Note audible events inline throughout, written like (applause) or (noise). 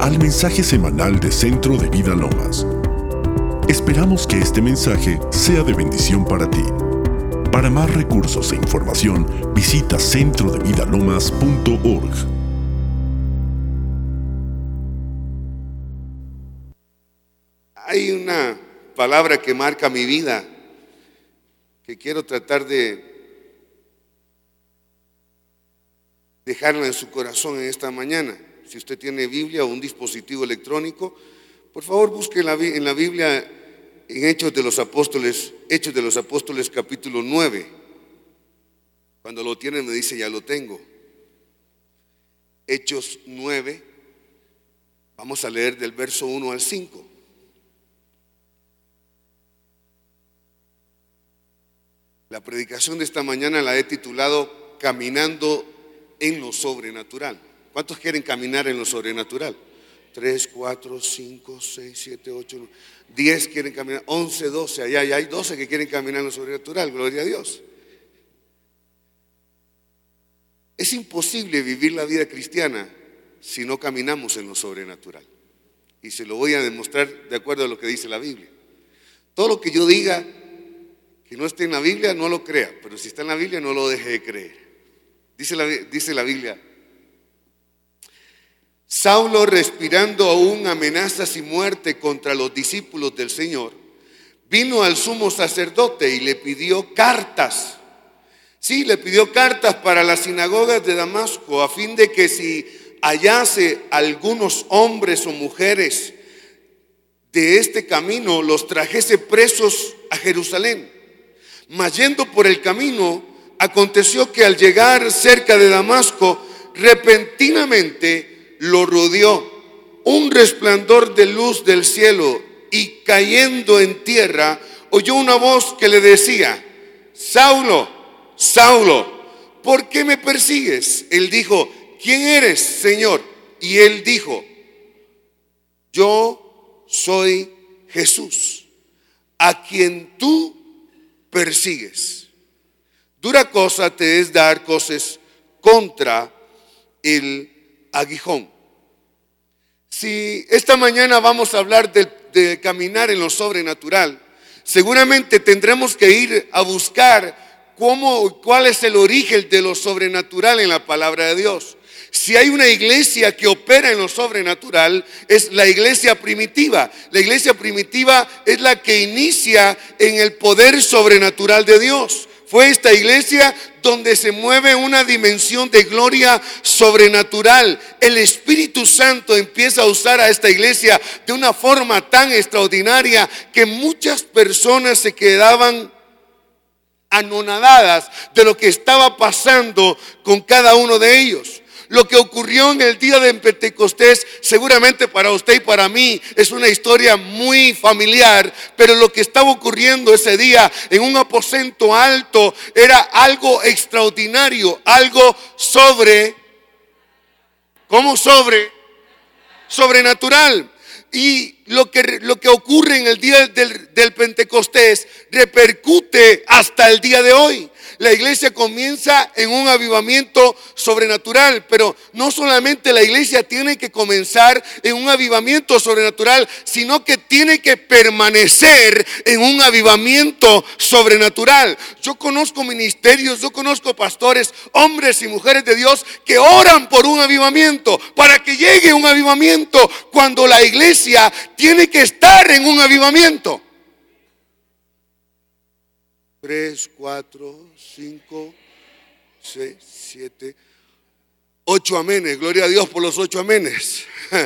Al mensaje semanal de Centro de Vida Lomas. Esperamos que este mensaje sea de bendición para ti. Para más recursos e información, visita centrodevidalomas.org. Hay una palabra que marca mi vida que quiero tratar de dejarla en su corazón en esta mañana. Si usted tiene Biblia o un dispositivo electrónico, por favor busque en la Biblia en Hechos de los Apóstoles, Hechos de los Apóstoles capítulo 9. Cuando lo tiene me dice, ya lo tengo. Hechos 9, vamos a leer del verso 1 al 5. La predicación de esta mañana la he titulado Caminando en lo sobrenatural. ¿Cuántos quieren caminar en lo sobrenatural? 3, 4, 5, 6, 7, 8, 10 quieren caminar, 11, 12, allá, hay 12 que quieren caminar en lo sobrenatural, gloria a Dios. Es imposible vivir la vida cristiana si no caminamos en lo sobrenatural. Y se lo voy a demostrar de acuerdo a lo que dice la Biblia. Todo lo que yo diga que no esté en la Biblia, no lo crea, pero si está en la Biblia, no lo deje de creer. Dice la, dice la Biblia, Saulo respirando aún amenazas y muerte contra los discípulos del Señor, vino al sumo sacerdote y le pidió cartas. Sí, le pidió cartas para las sinagogas de Damasco a fin de que si hallase algunos hombres o mujeres de este camino, los trajese presos a Jerusalén. Mas yendo por el camino, aconteció que al llegar cerca de Damasco, repentinamente lo rodeó un resplandor de luz del cielo y cayendo en tierra, oyó una voz que le decía, Saulo, Saulo, ¿por qué me persigues? Él dijo, ¿quién eres, Señor? Y él dijo, yo soy Jesús, a quien tú persigues. Dura cosa te es dar cosas contra el aguijón. Si esta mañana vamos a hablar de, caminar en lo sobrenatural, seguramente tendremos que ir a buscar cómo, cuál es el origen de lo sobrenatural en la palabra de Dios. Si hay una iglesia que opera en lo sobrenatural, es la iglesia primitiva. La iglesia primitiva es la que inicia en el poder sobrenatural de Dios. Fue esta iglesia donde se mueve una dimensión de gloria sobrenatural. El Espíritu Santo empieza a usar a esta iglesia de una forma tan extraordinaria que muchas personas se quedaban anonadadas de lo que estaba pasando con cada uno de ellos. Lo que ocurrió en el día de Pentecostés, seguramente para usted y para mí, es una historia muy familiar, pero lo que estaba ocurriendo ese día en un aposento alto era algo extraordinario, algo sobre, ¿cómo sobre? Sobrenatural. Y lo que, lo que ocurre en el día del, del Pentecostés repercute hasta el día de hoy la iglesia comienza en un avivamiento sobrenatural, pero no solamente la iglesia tiene que comenzar en un avivamiento sobrenatural, sino que tiene que permanecer en un avivamiento sobrenatural. Yo conozco ministerios, yo conozco pastores, hombres y mujeres de Dios que oran por un avivamiento, para que llegue un avivamiento cuando la iglesia tiene que estar en un avivamiento. Tres, cuatro, cinco, seis, siete, ocho amenes. Gloria a Dios por los ocho amenes. (laughs)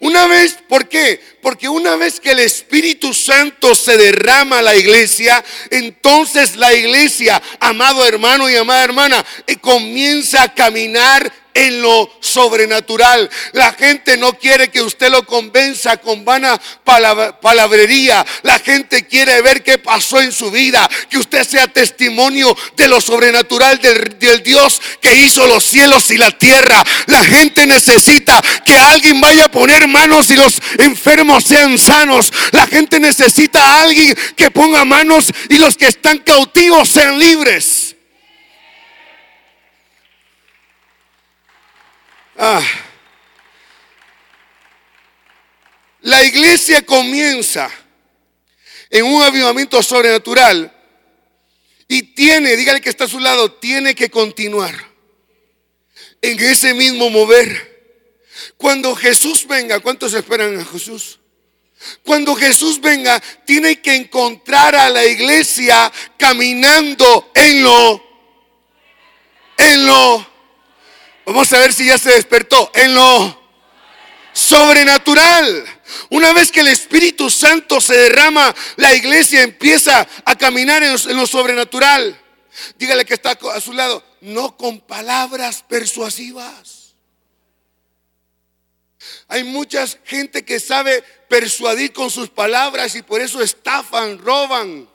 Una vez, ¿por qué? Porque una vez que el Espíritu Santo se derrama a la iglesia, entonces la iglesia, amado hermano y amada hermana, eh, comienza a caminar en lo sobrenatural. La gente no quiere que usted lo convenza con vana palabrería. La gente quiere ver qué pasó en su vida, que usted sea testimonio de lo sobrenatural del, del Dios que hizo los cielos y la tierra. La gente necesita que alguien vaya a poner manos y los enfermos sean sanos. La gente necesita a alguien que ponga manos y los que están cautivos sean libres. Ah. la iglesia comienza en un avivamiento sobrenatural y tiene, dígale que está a su lado, tiene que continuar en ese mismo mover. Cuando Jesús venga, ¿cuántos esperan a Jesús? Cuando Jesús venga, tiene que encontrar a la iglesia caminando en lo, en lo, vamos a ver si ya se despertó, en lo sobrenatural. Una vez que el Espíritu Santo se derrama, la iglesia empieza a caminar en lo, sobrenatural. Dígale que está a su lado, no con palabras persuasivas. Hay mucha gente que sabe persuadir con sus palabras y por eso estafan, roban.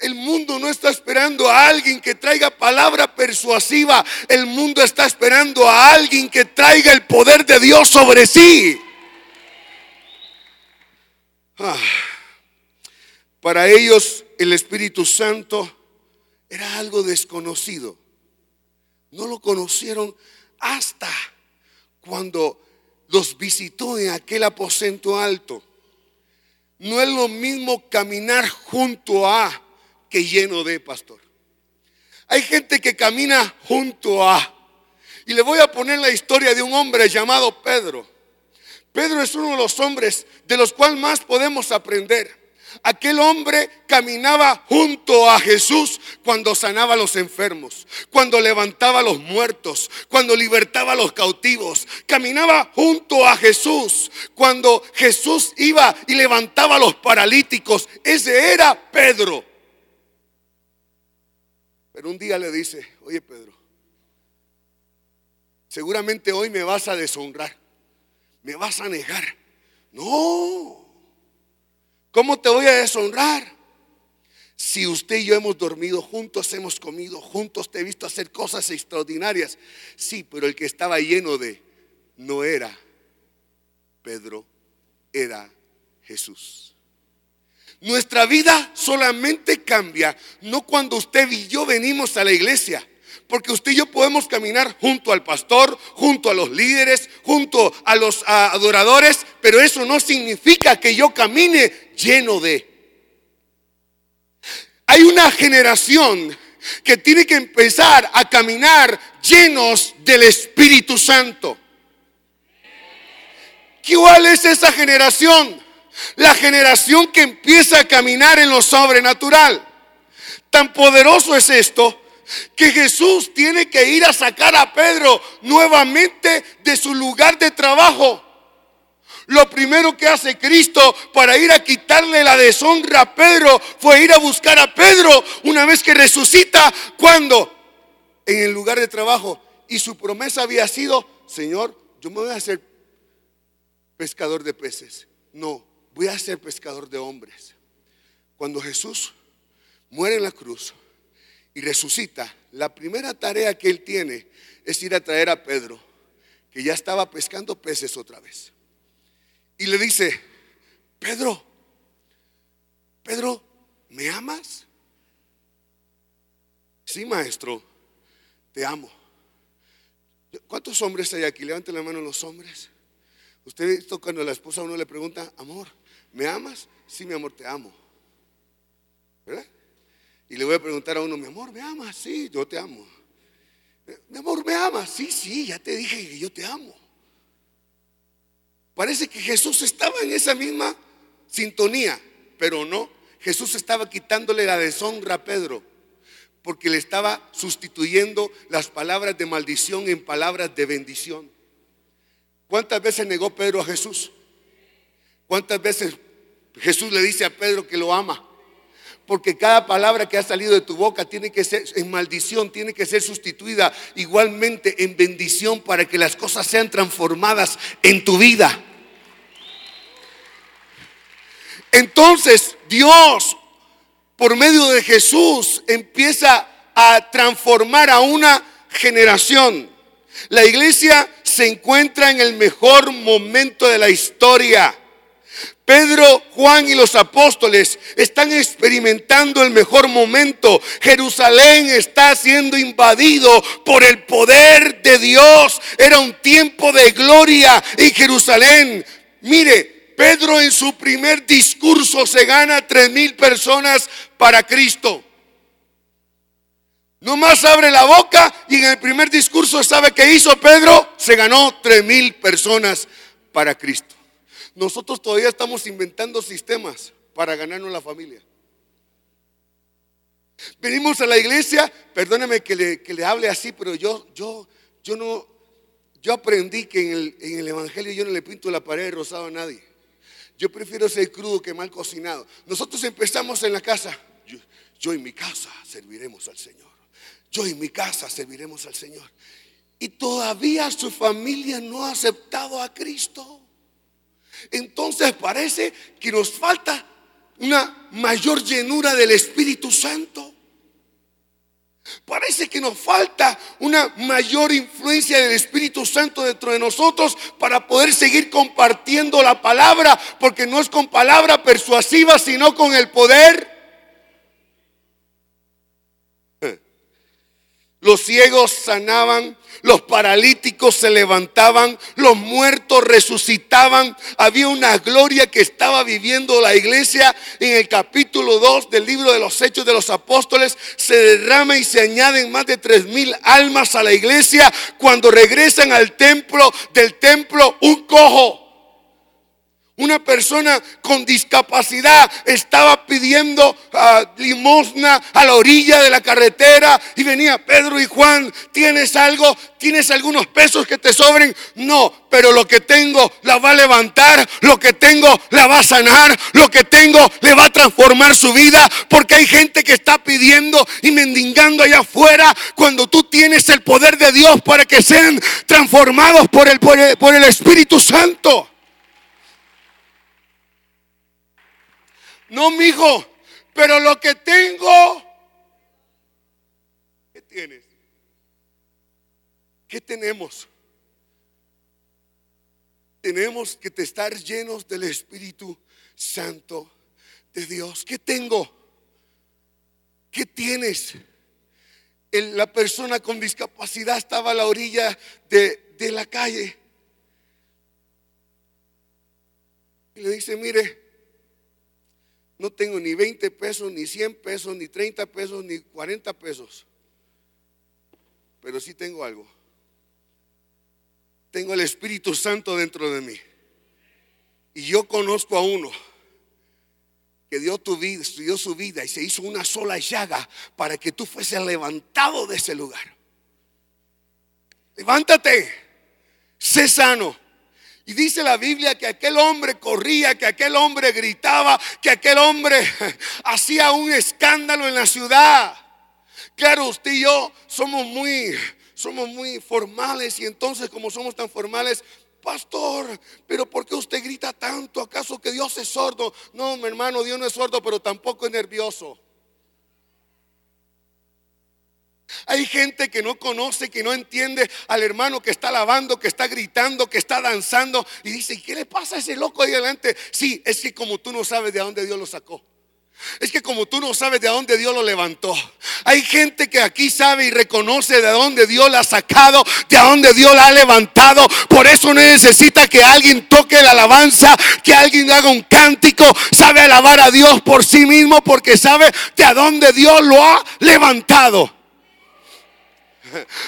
El mundo no está esperando a alguien que traiga palabra persuasiva. El mundo está esperando a alguien que traiga el poder de Dios sobre sí. Ah. Para ellos el Espíritu Santo era algo desconocido. No lo conocieron hasta cuando los visitó en aquel aposento alto. No es lo mismo caminar junto a que lleno de pastor. Hay gente que camina junto a. Y le voy a poner la historia de un hombre llamado Pedro. Pedro es uno de los hombres de los cuales más podemos aprender. Aquel hombre caminaba junto a Jesús cuando sanaba a los enfermos, cuando levantaba a los muertos, cuando libertaba a los cautivos. Caminaba junto a Jesús cuando Jesús iba y levantaba a los paralíticos. Ese era Pedro. Pero un día le dice, oye Pedro, seguramente hoy me vas a deshonrar, me vas a negar. No, ¿Cómo te voy a deshonrar? Si usted y yo hemos dormido juntos, hemos comido juntos, te he visto hacer cosas extraordinarias. Sí, pero el que estaba lleno de no era Pedro, era Jesús. Nuestra vida solamente cambia, no cuando usted y yo venimos a la iglesia, porque usted y yo podemos caminar junto al pastor, junto a los líderes, junto a los adoradores, pero eso no significa que yo camine lleno de. Hay una generación que tiene que empezar a caminar llenos del Espíritu Santo. ¿Cuál es esa generación? La generación que empieza a caminar en lo sobrenatural. Tan poderoso es esto que Jesús tiene que ir a sacar a Pedro nuevamente de su lugar de trabajo. Lo primero que hace Cristo para ir a quitarle la deshonra a Pedro fue ir a buscar a Pedro una vez que resucita. cuando En el lugar de trabajo. Y su promesa había sido, Señor, yo me voy a hacer pescador de peces. No, voy a ser pescador de hombres. Cuando Jesús muere en la cruz, y resucita, la primera tarea que él tiene es ir a traer a Pedro, que ya estaba pescando peces otra vez. Y le dice, Pedro, Pedro, ¿me amas? Sí, maestro, te amo. ¿Cuántos hombres hay aquí? Levanten la mano los hombres. Usted visto cuando la esposa a uno le pregunta, amor, ¿me amas? Sí, mi amor, te amo. ¿Verdad? Y le voy a preguntar a uno, mi amor, ¿me amas? Sí, yo te amo. Mi amor, ¿me amas? Sí, sí, ya te dije que yo te amo. Parece que Jesús estaba en esa misma sintonía, pero no. Jesús estaba quitándole la deshonra a Pedro, porque le estaba sustituyendo las palabras de maldición en palabras de bendición. ¿Cuántas veces negó Pedro a Jesús? ¿Cuántas veces Jesús le dice a Pedro que lo ama? porque cada palabra que ha salido de tu boca tiene que ser en maldición, tiene que ser sustituida igualmente en bendición para que las cosas sean transformadas en tu vida. Entonces Dios, por medio de Jesús, empieza a transformar a una generación. La iglesia se encuentra en el mejor momento de la historia. Pedro, Juan y los apóstoles están experimentando el mejor momento. Jerusalén está siendo invadido por el poder de Dios. Era un tiempo de gloria en Jerusalén. mire, Pedro en su primer discurso se gana tres mil personas para Cristo. Nomás abre la boca y en el primer discurso, ¿sabe qué hizo Pedro? Se ganó tres mil personas para Cristo. Nosotros todavía estamos inventando sistemas para ganarnos la familia. Venimos a la iglesia, perdóneme que le, que le hable así, pero yo, yo, yo no, yo aprendí que en el, en el Evangelio yo no le pinto la pared rosada a nadie. Yo prefiero ser crudo que mal cocinado. Nosotros empezamos en la casa. Yo, yo en mi casa serviremos al Señor. Yo en mi casa serviremos al Señor. Y todavía su familia no ha aceptado a Cristo. Entonces parece que nos falta una mayor llenura del Espíritu Santo. Parece que nos falta una mayor influencia del Espíritu Santo dentro de nosotros para poder seguir compartiendo la palabra, porque no es con palabra persuasiva, sino con el poder. Los ciegos sanaban, los paralíticos se levantaban, los muertos resucitaban. Había una gloria que estaba viviendo la iglesia. En el capítulo 2 del libro de los Hechos de los Apóstoles se derrama y se añaden más de tres mil almas a la iglesia cuando regresan al templo, del templo un cojo una persona con discapacidad estaba pidiendo ah, limosna a la orilla de la carretera y venía Pedro y Juan, ¿tienes algo? ¿Tienes algunos pesos que te sobren? No, pero lo que tengo la va a levantar, lo que tengo la va a sanar, lo que tengo le va a transformar su vida, porque hay gente que está pidiendo y mendigando allá afuera cuando tú tienes el poder de Dios para que sean transformados por el, por el, por el Espíritu Santo. No, mijo, pero lo que tengo, ¿qué tienes? ¿Qué tenemos? Tenemos que estar llenos del Espíritu Santo de Dios. ¿Qué tengo? ¿Qué tienes? la persona con discapacidad estaba a la orilla de, de la calle. Y le dice, mire, no tengo ni 20 pesos, ni 100 pesos, ni 30 pesos, ni 40 pesos. Pero sí tengo algo. Tengo el Espíritu Santo dentro de mí. Y yo conozco a uno que dio tu vida, estudió su vida y se hizo una sola llaga para que tú fueses levantado de ese lugar. Levántate, sé sano. Y dice la Biblia que aquel hombre corría, que aquel hombre gritaba, que aquel hombre (laughs) hacía un escándalo en la ciudad. Claro, usted y yo somos muy, somos muy formales y entonces como somos tan formales, pastor, pero ¿por qué usted grita tanto? ¿Acaso que Dios es sordo? No, mi hermano, Dios no es sordo, pero tampoco es nervioso. Hay gente que no conoce, que no entiende al hermano que está alabando, que está gritando, que está danzando y dice, ¿qué le pasa a ese loco ahí adelante? Sí, es que como tú no sabes de dónde Dios lo sacó. Es que como tú no sabes de dónde Dios lo levantó. Hay gente que aquí sabe y reconoce de dónde Dios la ha sacado, de dónde Dios la ha levantado. Por eso no necesita que alguien toque la alabanza, que alguien haga un cántico. Sabe alabar a Dios por sí mismo porque sabe de dónde Dios lo ha levantado.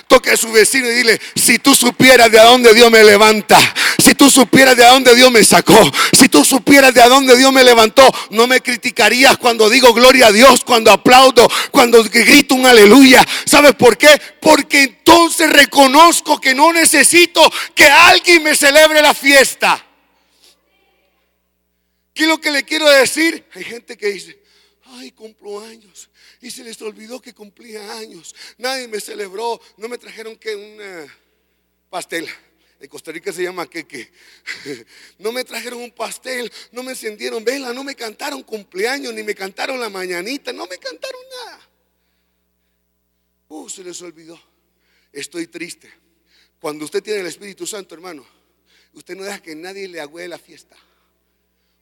Toque a su vecino y dile, si tú supieras de dónde Dios me levanta, si tú supieras de dónde Dios me sacó, si tú supieras de dónde Dios me levantó, no me criticarías cuando digo gloria a Dios, cuando aplaudo, cuando grito un aleluya. ¿Sabes por qué? Porque entonces reconozco que no necesito que alguien me celebre la fiesta. ¿Qué es lo que le quiero decir? Hay gente que dice, ay, cumplo años y se les olvidó que cumplía años. Nadie me celebró, no me trajeron que un pastel. En Costa Rica se llama queque. (laughs) No me trajeron un pastel, no me encendieron vela, no me cantaron cumpleaños, ni me cantaron la mañanita, no me cantaron nada. Uh, se les olvidó. Estoy triste. Cuando usted tiene el Espíritu Santo, hermano, usted no deja que nadie le agüe la fiesta.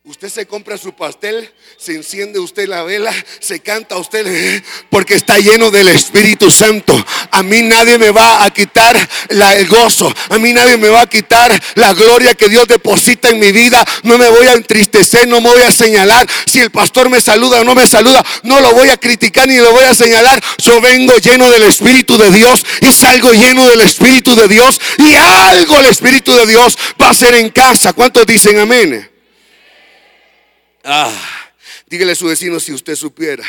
Usted se compra su pastel, se enciende usted la vela, se canta usted porque está lleno del Espíritu Santo. a mí nadie me va a quitar el gozo, a mí nadie me va a quitar la gloria que Dios deposita en mi vida. No me voy a entristecer, no me voy a señalar. Si el pastor me saluda o no me saluda, no lo voy a criticar ni lo voy a señalar. Yo vengo lleno del Espíritu de Dios y salgo lleno del Espíritu de Dios y algo el Espíritu de Dios va a hacer en casa. ¿Cuántos dicen amén? Ah, dígale a su vecino si usted supiera.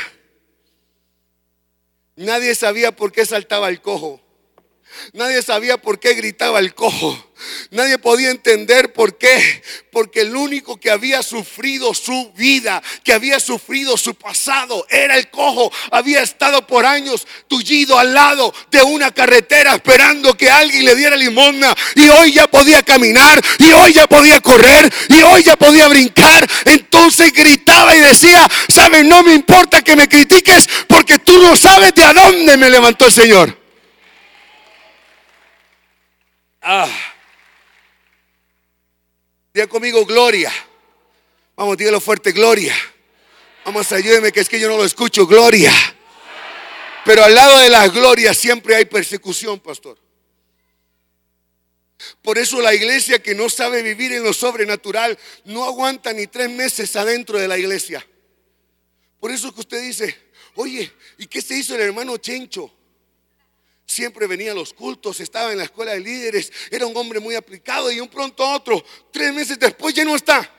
Nadie sabía por qué saltaba el cojo. Nadie sabía por qué gritaba el cojo. Nadie podía entender por qué. Porque el único que había sufrido su vida, que había sufrido su pasado, era el cojo. Había estado por años tullido al lado de una carretera esperando que alguien le diera limosna. Y hoy ya podía caminar. Y hoy ya podía correr. Y hoy ya podía brincar. Entonces gritaba y decía, sabes, no me importa que me critiques porque tú no sabes de a dónde me levantó el Señor. Ah. Diga conmigo, gloria. Vamos, dígalo fuerte, gloria. Vamos, ayúdeme, que es que yo no lo escucho, gloria. Pero al lado de la gloria siempre hay persecución, pastor. Por eso la iglesia que no sabe vivir en lo sobrenatural no aguanta ni tres meses adentro de la iglesia. Por eso que usted dice, oye, ¿y qué se hizo el hermano Chencho? Siempre venía a los cultos, estaba en la escuela de líderes, era un hombre muy aplicado y un pronto otro, tres meses después ya no está.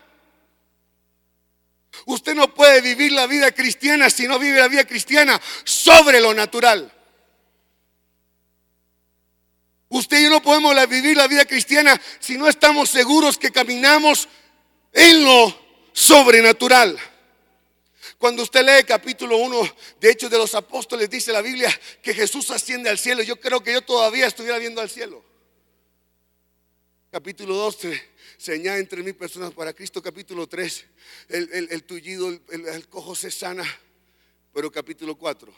Usted no puede vivir la vida cristiana si no vive la vida cristiana sobre lo natural. Usted y yo no podemos vivir la vida cristiana si no estamos seguros que caminamos en lo sobrenatural. Cuando usted lee capítulo 1 de Hechos de los Apóstoles, dice la Biblia que Jesús asciende al cielo. Yo creo que yo todavía estuviera viendo al cielo. Capítulo 2 se, añade entre mil personas para Cristo. Capítulo 3, el, tullido, el, cojo se sana. Pero capítulo 4,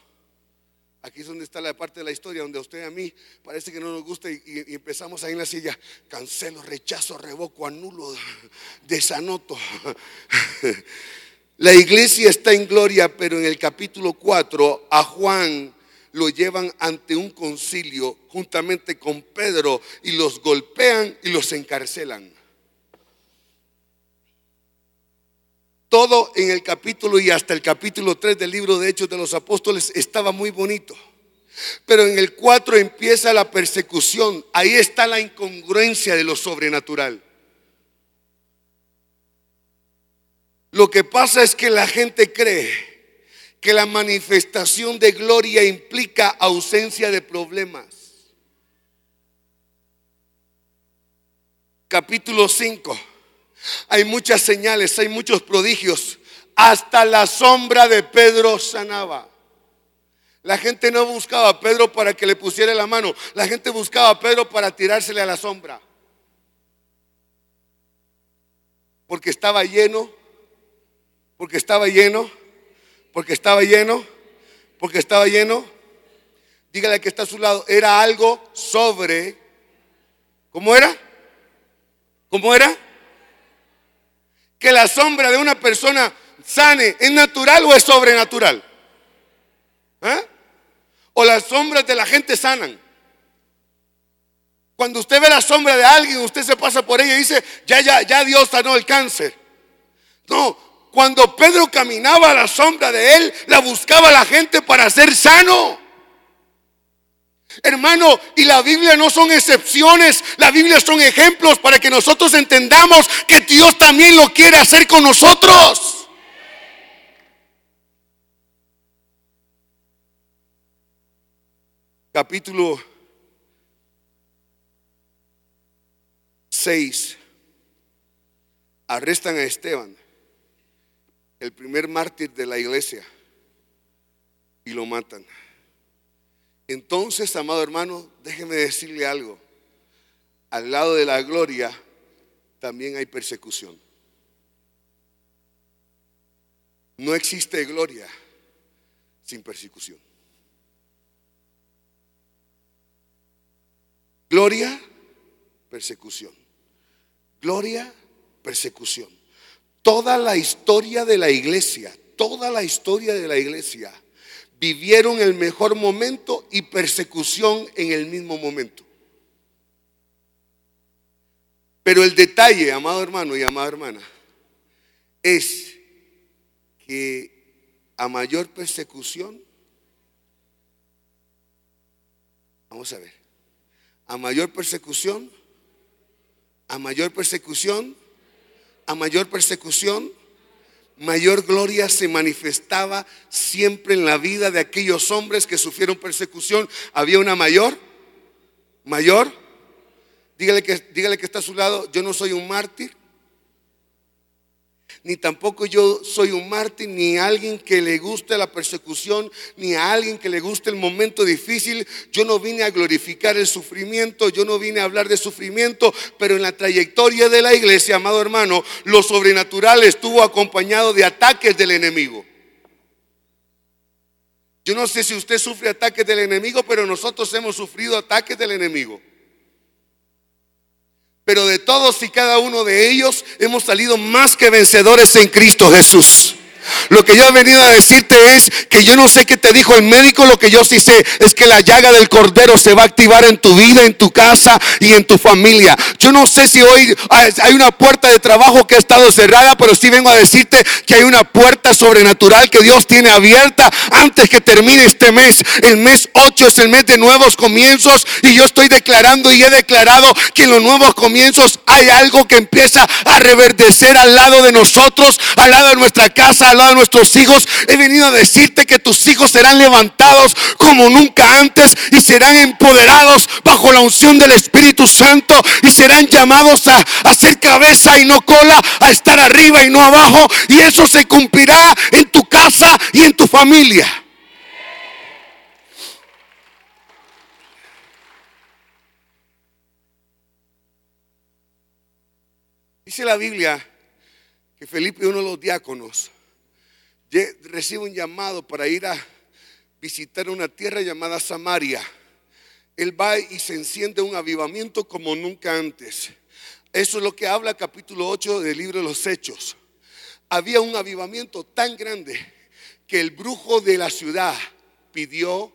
aquí es donde está la parte de la historia donde a usted y a mí parece que no nos gusta y empezamos ahí en la silla. Cancelo, rechazo, revoco, anulo, desanoto. (laughs) La iglesia está en gloria, pero en el capítulo 4 a Juan lo llevan ante un concilio juntamente con Pedro y los golpean y los encarcelan. Todo en el capítulo y hasta el capítulo 3 del libro de Hechos de los Apóstoles estaba muy bonito. Pero en el 4 empieza la persecución. Ahí está la incongruencia de lo sobrenatural. Lo que pasa es que la gente cree que la manifestación de gloria implica ausencia de problemas. Capítulo 5. Hay muchas señales, hay muchos prodigios. Hasta la sombra de Pedro sanaba. La gente no buscaba a Pedro para que le pusiera la mano. La gente buscaba a Pedro para tirársele a la sombra. Porque estaba lleno porque estaba lleno, porque estaba lleno, porque estaba lleno. Dígale que está a su lado, era algo sobre, ¿cómo era? ¿Cómo era? Que la sombra de una persona sane, ¿es natural o es sobrenatural? ¿Eh? O las sombras de la gente sanan. Cuando usted ve la sombra de alguien, usted se pasa por ella y dice, ya, ya, ya Dios sanó el cáncer. No, cuando Pedro caminaba a la sombra de él, la buscaba la gente para ser sano. Hermano, y la Biblia no son excepciones, la Biblia son ejemplos para que nosotros entendamos que Dios también lo quiere hacer con nosotros. Capítulo 6. Arrestan a Esteban el primer mártir de la iglesia y lo matan. Entonces, amado hermano, déjeme decirle algo. Al lado de la gloria también hay persecución. No existe gloria sin persecución. Gloria, persecución. Gloria, persecución. Toda la historia de la iglesia, toda la historia de la iglesia vivieron el mejor momento y persecución en el mismo momento. Pero el detalle, amado hermano y amada hermana, es que a mayor persecución, vamos a ver, a mayor persecución, a mayor persecución, a mayor persecución, mayor gloria se manifestaba siempre en la vida de aquellos hombres que sufrieron persecución. Había una mayor, mayor. Dígale que, dígale que está a su lado, yo no soy un mártir ni tampoco yo soy un mártir, ni alguien que le guste la persecución, ni a alguien que le guste el momento difícil. Yo no vine a glorificar el sufrimiento, yo no vine a hablar de sufrimiento, pero en la trayectoria de la iglesia, amado hermano, lo sobrenatural estuvo acompañado de ataques del enemigo. Yo no sé si usted sufre ataques del enemigo, pero nosotros hemos sufrido ataques del enemigo. Pero de todos y cada uno de ellos hemos salido más que vencedores en Cristo Jesús. Lo que yo he venido a decirte es que yo no sé qué te dijo el médico, lo que yo sí sé es que la llaga del cordero se va a activar en tu vida, en tu casa y en tu familia. Yo no sé si hoy hay una puerta de trabajo que ha estado cerrada, pero sí vengo a decirte que hay una puerta sobrenatural que Dios tiene abierta antes que termine este mes. El mes 8 es el mes de nuevos comienzos y yo estoy declarando y he declarado que en los nuevos comienzos hay algo que empieza a reverdecer al lado de nosotros, al lado de nuestra casa, al lado de nuestros hijos. He venido a decirte que tus hijos serán levantados como nunca antes y serán empoderados bajo la unción del Espíritu Santo y serán llamados a, a ser cabeza y no cola, a estar arriba y no abajo. Y eso se cumplirá en tu casa y en tu familia. Dice la Biblia que Felipe, uno de los diáconos, recibe un llamado para ir a visitar una tierra llamada Samaria. Él va y se enciende un avivamiento como nunca antes. Eso es lo que habla capítulo 8 del libro de los Hechos. Había un avivamiento tan grande que el brujo de la ciudad pidió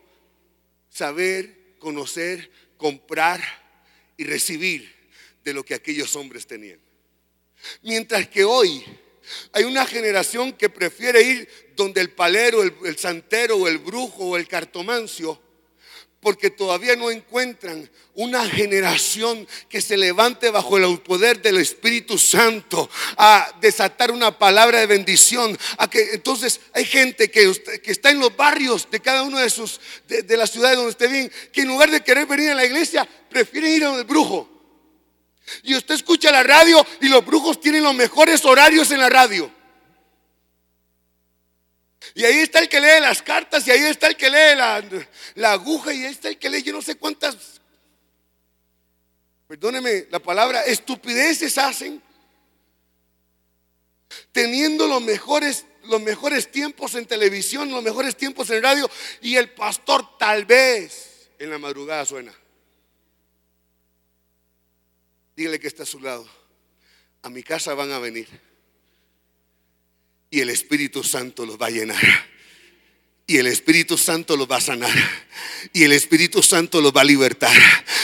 saber, conocer, comprar y recibir de lo que aquellos hombres tenían. Mientras que hoy hay una generación que prefiere ir donde el palero, el, santero o el brujo o el cartomancio, porque todavía no encuentran una generación que se levante bajo el poder del Espíritu Santo a desatar una palabra de bendición. A que entonces hay gente que, que está en los barrios de cada una de sus de, de las ciudades donde esté bien, que en lugar de querer venir a la iglesia, prefieren ir a donde el brujo. Y usted escucha la radio y los brujos tienen los mejores horarios en la radio. Y ahí está el que lee las cartas y ahí está el que lee la, aguja y ahí está el que lee yo no sé cuántas, perdóneme la palabra, estupideces hacen. Teniendo los mejores, los mejores tiempos en televisión, los mejores tiempos en radio y el pastor tal vez en la madrugada suena. Dígale que está a su lado. A mi casa van a venir. Y el Espíritu Santo los va a llenar. Y el Espíritu Santo los va a sanar. Y el Espíritu Santo los va a libertar.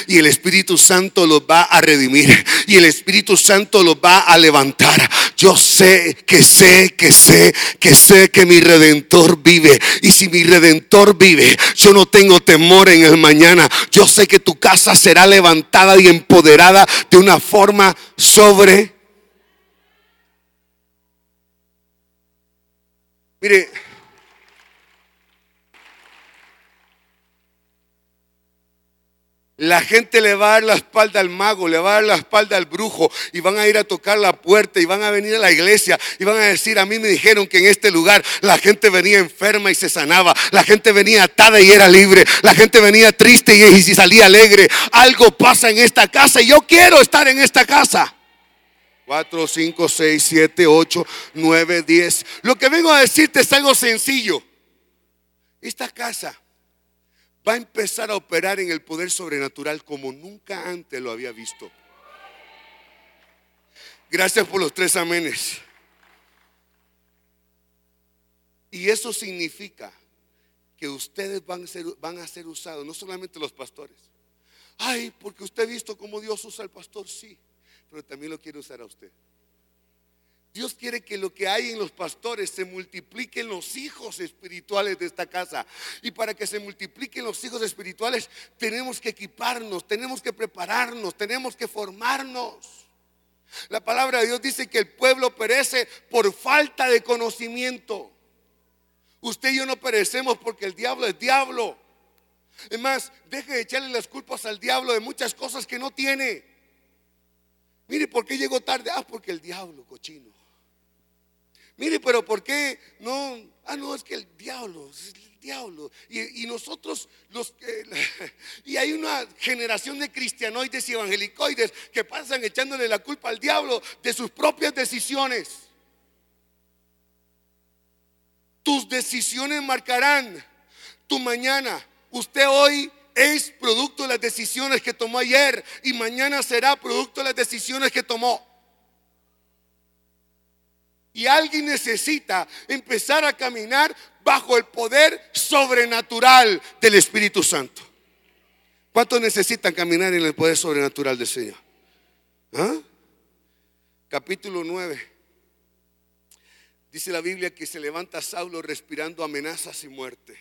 Y el Espíritu Santo los va a redimir. Y el Espíritu Santo los va a levantar. Yo sé que sé, que sé, que sé que mi redentor vive. Y si mi redentor vive, yo no tengo temor en el mañana. Yo sé que tu casa será levantada y empoderada de una forma sobre. Mire. La gente le va a dar la espalda al mago, le va a dar la espalda al brujo y van a ir a tocar la puerta y van a venir a la iglesia y van a decir, a mí me dijeron que en este lugar la gente venía enferma y se sanaba, la gente venía atada y era libre, la gente venía triste y, salía alegre. Algo pasa en esta casa y yo quiero estar en esta casa. 4, 5, 6, 7, 8, 9, 10. Lo que vengo a decirte es algo sencillo. Esta casa va a empezar a operar en el poder sobrenatural como nunca antes lo había visto. Gracias por los tres amenes. Y eso significa que ustedes van a ser, van a ser usados, no solamente los pastores. Ay, porque usted ha visto cómo Dios usa al pastor, sí, pero también lo quiere usar a usted. Dios quiere que lo que hay en los pastores se multipliquen los hijos espirituales de esta casa. Y para que se multipliquen los hijos espirituales tenemos que equiparnos, tenemos que prepararnos, tenemos que formarnos. La palabra de Dios dice que el pueblo perece por falta de conocimiento. Usted y yo no perecemos porque el diablo es diablo. Es más, deje de echarle las culpas al diablo de muchas cosas que no tiene. Mire, ¿por qué llegó tarde? Ah, porque el diablo, cochino. Mire, pero ¿por qué no? Ah, no, es que el diablo, es el diablo. Y, nosotros, los (laughs) y hay una generación de cristianoides y evangelicoides que pasan echándole la culpa al diablo de sus propias decisiones. Tus decisiones marcarán tu mañana. Usted hoy es producto de las decisiones que tomó ayer y mañana será producto de las decisiones que tomó. Y alguien necesita empezar a caminar bajo el poder sobrenatural del Espíritu Santo. ¿Cuántos necesitan caminar en el poder sobrenatural del Señor? ¿Ah? Capítulo 9. Dice la Biblia que se levanta Saulo respirando amenazas y muerte.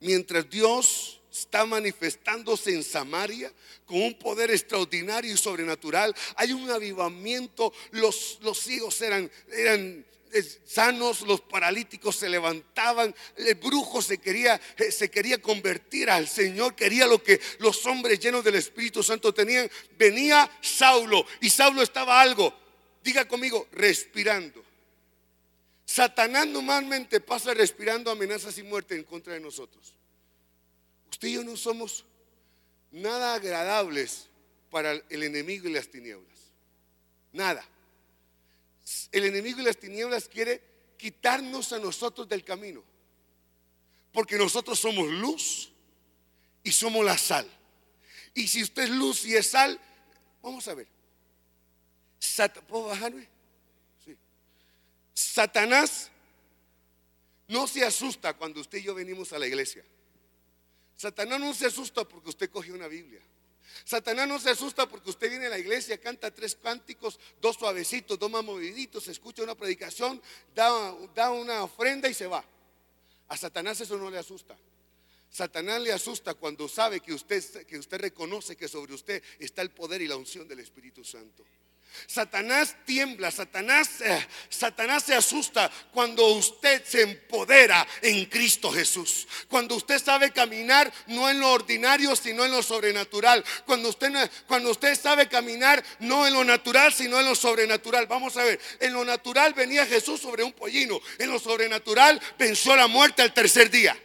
Mientras Dios está manifestándose en Samaria con un poder extraordinario y sobrenatural. Hay un avivamiento, los, los ciegos eran, eran eh, sanos, los paralíticos se levantaban, el brujo se quería, eh, se quería convertir al Señor, quería lo que los hombres llenos del Espíritu Santo tenían. Venía Saulo y Saulo estaba algo, diga conmigo, respirando. Satanás normalmente pasa respirando amenazas y muerte en contra de nosotros. Usted y yo no somos nada agradables para el enemigo y las tinieblas. Nada. El enemigo y las tinieblas quiere quitarnos a nosotros del camino. Porque nosotros somos luz y somos la sal. Y si usted es luz y es sal, vamos a ver. ¿Puedo bajarme? Sí. Satanás no se asusta cuando usted y yo venimos a la iglesia. Satanás no se asusta porque usted coge una Biblia. Satanás no se asusta porque usted viene a la iglesia, canta tres cánticos, dos suavecitos, dos más moviditos, escucha una predicación, da, da una ofrenda y se va. A Satanás eso no le asusta. Satanás le asusta cuando sabe que usted, que usted reconoce que sobre usted está el poder y la unción del Espíritu Santo. Satanás tiembla, Satanás, eh, Satanás se asusta cuando usted se empodera en Cristo Jesús. Cuando usted sabe caminar no en lo ordinario, sino en lo sobrenatural. Cuando usted, cuando usted sabe caminar no en lo natural, sino en lo sobrenatural. Vamos a ver, en lo natural venía Jesús sobre un pollino. En lo sobrenatural venció la muerte al tercer día.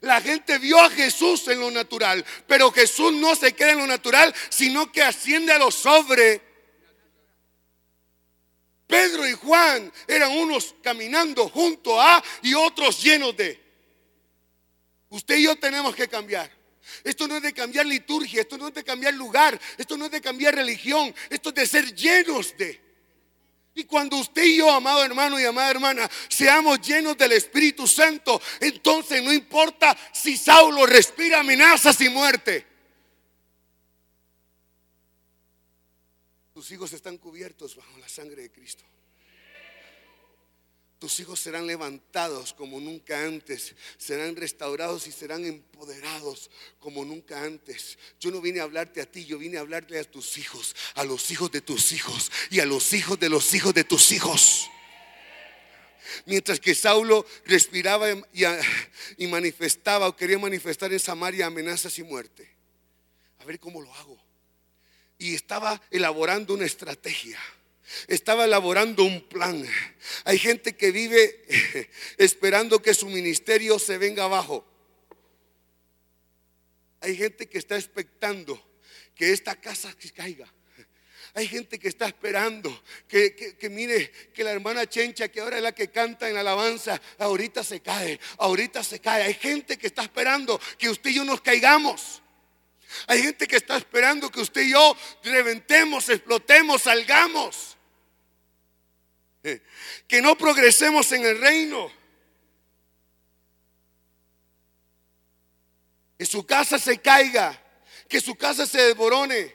La gente vio a Jesús en lo natural, pero Jesús no se queda en lo natural, sino que asciende a lo sobre. Pedro y Juan eran unos caminando junto a y otros llenos de. Usted y yo tenemos que cambiar. Esto no es de cambiar liturgia, esto no es de cambiar lugar, esto no es de cambiar religión, esto es de ser llenos de. Y cuando usted y yo, amado hermano y amada hermana, seamos llenos del Espíritu Santo, entonces no importa si Saulo respira amenazas y muerte. Tus hijos están cubiertos bajo la sangre de Cristo. Tus hijos serán levantados como nunca antes, serán restaurados y serán empoderados como nunca antes. Yo no vine a hablarte a ti, yo vine a hablarte a tus hijos, a los hijos de tus hijos y a los hijos de los hijos de tus hijos. Mientras que Saulo respiraba y, manifestaba o quería manifestar en Samaria amenazas y muerte. A ver cómo lo hago. Y estaba elaborando una estrategia estaba elaborando un plan. Hay gente que vive (laughs) esperando que su ministerio se venga abajo. Hay gente que está expectando que esta casa caiga. Hay gente que está esperando que, mire que la hermana Chencha, que ahora es la que canta en la alabanza, ahorita se cae, ahorita se cae. Hay gente que está esperando que usted y yo nos caigamos. Hay gente que está esperando que usted y yo reventemos, explotemos, salgamos. (laughs) que no progresemos en el reino. Que su casa se caiga, que su casa se desborone.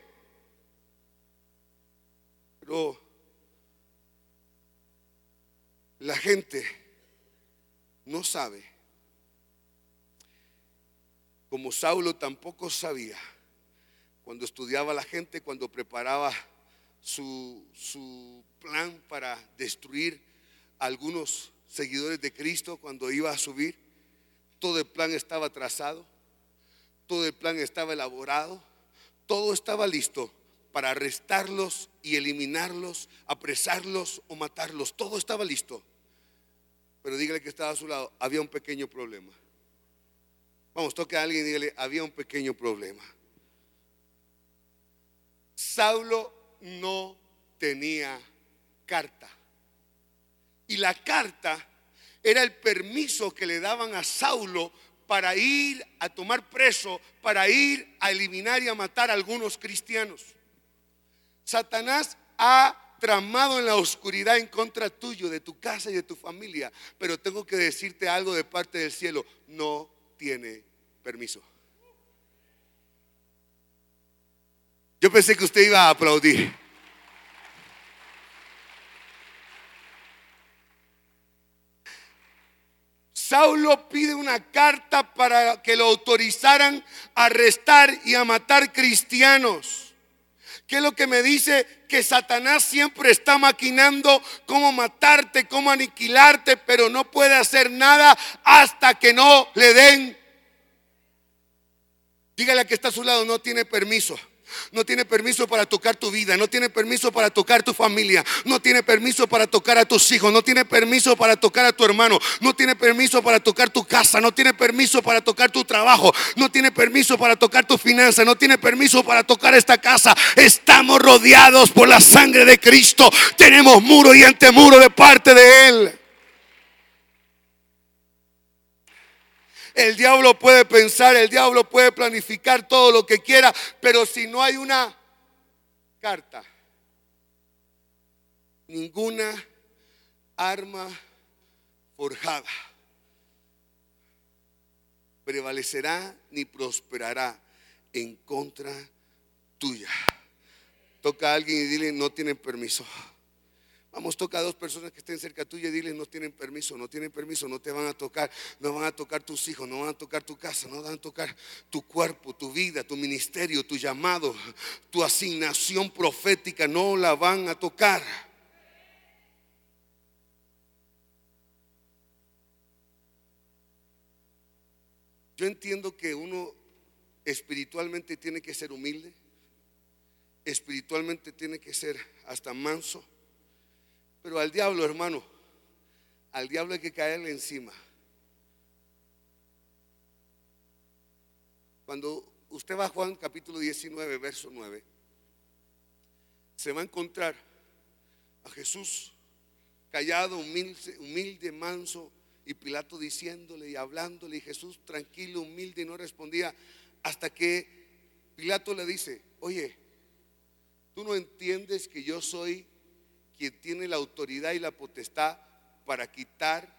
Pero la gente no sabe, como Saulo tampoco sabía, cuando estudiaba a la gente, cuando preparaba su, su plan para destruir a algunos seguidores de Cristo, cuando iba a subir, todo el plan estaba trazado, todo el plan estaba elaborado, todo estaba listo para arrestarlos y eliminarlos, apresarlos o matarlos. Todo estaba listo. Pero dígale que estaba a su lado, había un pequeño problema. Vamos, toque a alguien y dígale, había un pequeño problema. Saulo no tenía carta. Y la carta era el permiso que le daban a Saulo para ir a tomar preso, para ir a eliminar y a matar a algunos cristianos. Satanás ha tramado en la oscuridad en contra tuyo, de tu casa y de tu familia, pero tengo que decirte algo de parte del cielo, no tiene permiso. Yo pensé que usted iba a aplaudir. Saulo pide una carta para que lo autorizaran a arrestar y a matar cristianos. ¿Qué es lo que me dice? Que Satanás siempre está maquinando cómo matarte, cómo aniquilarte, pero no puede hacer nada hasta que no le den. Dígale a que está a su lado, no tiene permiso. No tiene permiso para tocar tu vida, no tiene permiso para tocar tu familia, no tiene permiso para tocar a tus hijos, no tiene permiso para tocar a tu hermano, no tiene permiso para tocar tu casa, no tiene permiso para tocar tu trabajo, no tiene permiso para tocar tu finanza, no tiene permiso para tocar esta casa. Estamos rodeados por la sangre de Cristo, tenemos muro y antemuro de parte de Él. El diablo puede pensar, el diablo puede planificar todo lo que quiera, pero si no hay una carta, ninguna arma forjada prevalecerá ni prosperará en contra tuya. Toca a alguien y dile, no tienen permiso. Vamos, toca a dos personas que estén cerca tuya y dile, no tienen permiso, no tienen permiso, no te van a tocar, no van a tocar tus hijos, no van a tocar tu casa, no van a tocar tu cuerpo, tu vida, tu ministerio, tu llamado, tu asignación profética, no la van a tocar. Yo entiendo que uno espiritualmente tiene que ser humilde, espiritualmente tiene que ser hasta manso pero al diablo, hermano, al diablo hay que caerle encima. Cuando usted va a Juan capítulo 19, verso 9, se va a encontrar a Jesús callado, humilde, humilde, manso, y Pilato diciéndole y hablándole, y Jesús tranquilo, humilde, y no respondía, hasta que Pilato le dice, oye, tú no entiendes que yo soy quien tiene la autoridad y la potestad para quitar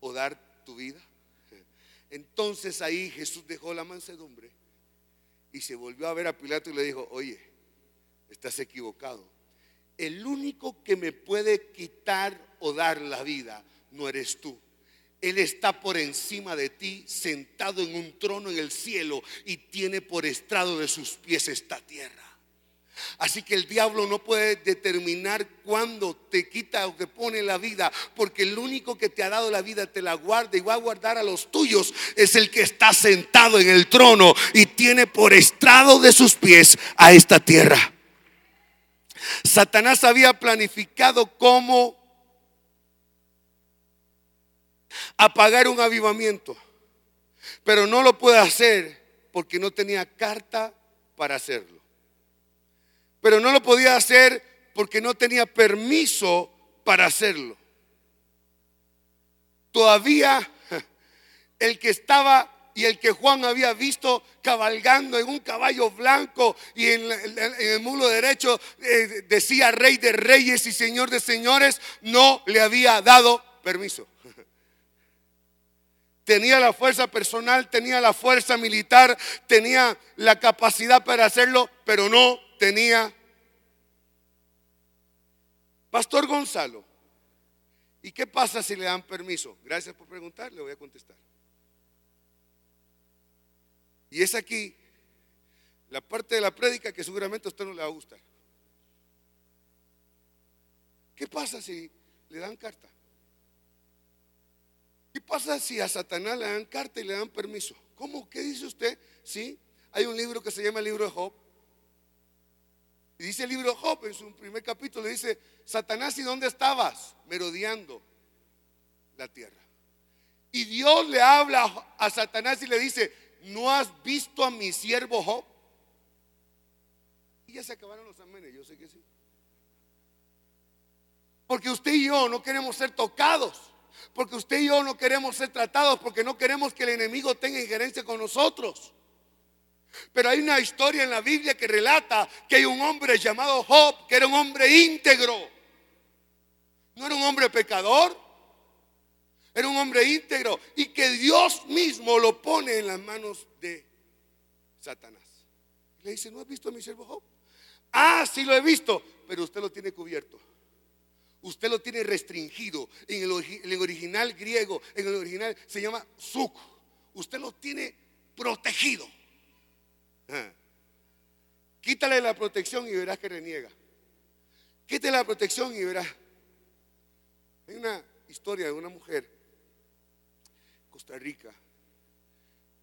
o dar tu vida. Entonces ahí Jesús dejó la mansedumbre y se volvió a ver a Pilato y le dijo, oye, estás equivocado. El único que me puede quitar o dar la vida no eres tú. Él está por encima de ti, sentado en un trono en el cielo y tiene por estrado de sus pies esta tierra. Así que el diablo no puede determinar cuándo te quita o te pone la vida, porque el único que te ha dado la vida te la guarda y va a guardar a los tuyos es el que está sentado en el trono y tiene por estrado de sus pies a esta tierra. Satanás había planificado cómo apagar un avivamiento, pero no lo puede hacer porque no tenía carta para hacerlo pero no lo podía hacer porque no tenía permiso para hacerlo. Todavía (laughs) el que estaba y el que Juan había visto cabalgando en un caballo blanco y en, el mulo derecho eh, decía rey de reyes y señor de señores, no le había dado permiso. (laughs) Tenía la fuerza personal, tenía la fuerza militar, tenía la capacidad para hacerlo, pero no tenía. Pastor Gonzalo, ¿y qué pasa si le dan permiso? Gracias por preguntar, le voy a contestar. Y es aquí la parte de la prédica que seguramente a usted no le va a gustar. ¿Qué pasa si le dan carta? ¿Qué pasa si a Satanás le dan carta y le dan permiso? ¿Cómo? ¿Qué dice usted? Sí, hay un libro que se llama el libro de Job. Y dice el libro Job en su primer capítulo, dice, Satanás, ¿y dónde estabas? Merodeando la tierra. Y Dios le habla a Satanás y le dice, ¿no has visto a mi siervo Job? Y ya se acabaron los amenes, yo sé que sí. Porque usted y yo no queremos ser tocados. Porque usted y yo no queremos ser tratados, porque no queremos que el enemigo tenga injerencia con nosotros. Pero hay una historia en la Biblia que relata que hay un hombre llamado Job, que era un hombre íntegro. No era un hombre pecador, era un hombre íntegro y que Dios mismo lo pone en las manos de Satanás. Le dice, ¿no has visto a mi siervo Job? Ah, sí lo he visto, pero usted lo tiene cubierto usted lo tiene restringido. En el, original griego, en el original se llama suk. Usted lo tiene protegido. Quítale la protección y verás que reniega. Quítale la protección y verás. Hay una historia de una mujer, Costa Rica,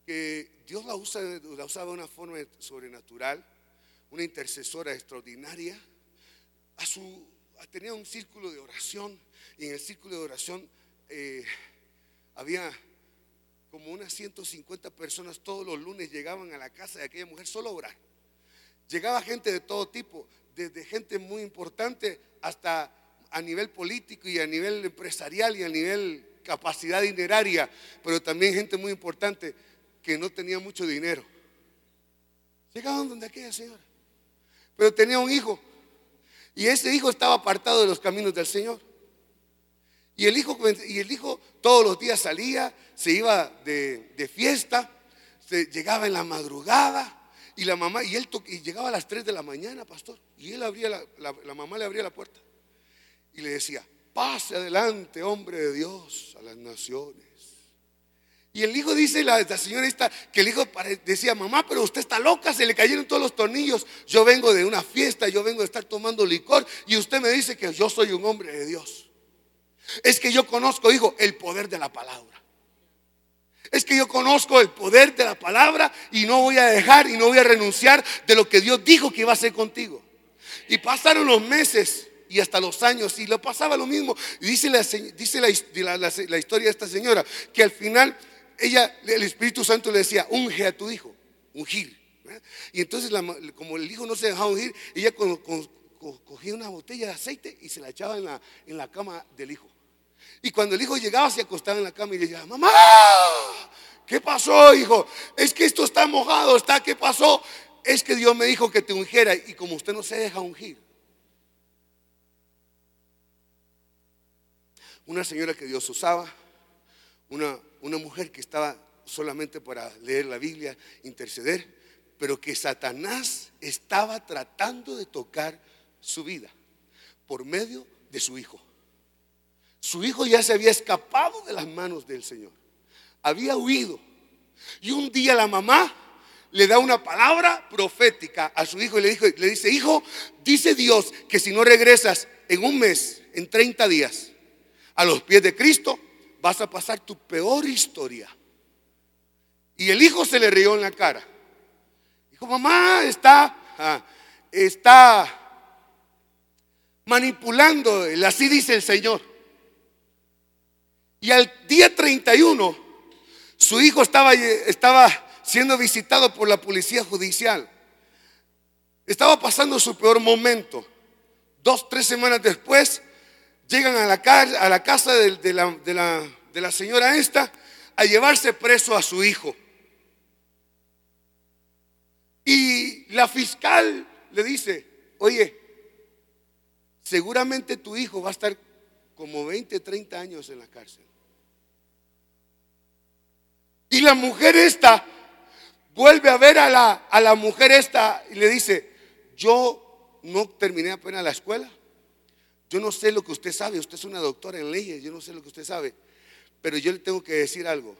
que Dios la usa, la usa de una forma sobrenatural, una intercesora extraordinaria. A su tenía un círculo de oración y en el círculo de oración eh, había como unas 150 personas todos los lunes llegaban a la casa de aquella mujer solo a orar. Llegaba gente de todo tipo, desde gente muy importante hasta a nivel político y a nivel empresarial y a nivel capacidad dineraria, pero también gente muy importante que no tenía mucho dinero. Llegaban donde aquella señora, pero tenía un hijo y ese hijo estaba apartado de los caminos del Señor. Y el hijo, y el hijo todos los días salía, se iba de, fiesta, se llegaba en la madrugada. Y la mamá, y él y llegaba a las 3 de la mañana, pastor. Y él abría la, la mamá le abría la puerta. Y le decía, pase adelante, hombre de Dios, a las naciones. Y el hijo dice, la, señora esta, que el hijo decía, mamá, pero usted está loca, se le cayeron todos los tornillos. Yo vengo de una fiesta, yo vengo de estar tomando licor y usted me dice que yo soy un hombre de Dios. Es que yo conozco, hijo, el poder de la palabra. Es que yo conozco el poder de la palabra y no voy a dejar y no voy a renunciar de lo que Dios dijo que iba a hacer contigo. Y pasaron los meses y hasta los años y lo pasaba lo mismo. Y dice, la, dice la historia de esta señora que al final ella, el Espíritu Santo le decía, unge a tu hijo, ungir. Y entonces, como el hijo no se dejaba ungir, ella cogía una botella de aceite y se la echaba en la, en la cama del hijo. Y cuando el hijo llegaba, se acostaba en la cama y le decía, mamá, ¿qué pasó, hijo? Es que esto está mojado, está, ¿qué pasó? Es que Dios me dijo que te ungiera y como usted no se deja ungir. Una señora que Dios usaba, una una mujer que estaba solamente para leer la Biblia, interceder, pero que Satanás estaba tratando de tocar su vida por medio de su hijo. Su hijo ya se había escapado de las manos del Señor, había huido. Y un día la mamá le da una palabra profética a su hijo y le, le dice, hijo, dice Dios que si no regresas en un mes, en 30 días, a los pies de Cristo, vas a pasar tu peor historia. Y el hijo se le rió en la cara. Dijo, mamá está, ah, está manipulando, así dice el Señor. Y al día 31, su hijo estaba, estaba siendo visitado por la policía judicial. Estaba pasando su peor momento. Dos, tres semanas después, llegan a la, casa de, la, de la señora esta a llevarse preso a su hijo. Y la fiscal le dice, oye, seguramente tu hijo va a estar como 20, 30 años en la cárcel. Y la mujer esta vuelve a ver a la, a la mujer esta y le dice, yo no terminé apenas la escuela. Yo no sé lo que usted sabe, usted es una doctora en leyes, yo no sé lo que usted sabe, pero yo le tengo que decir algo.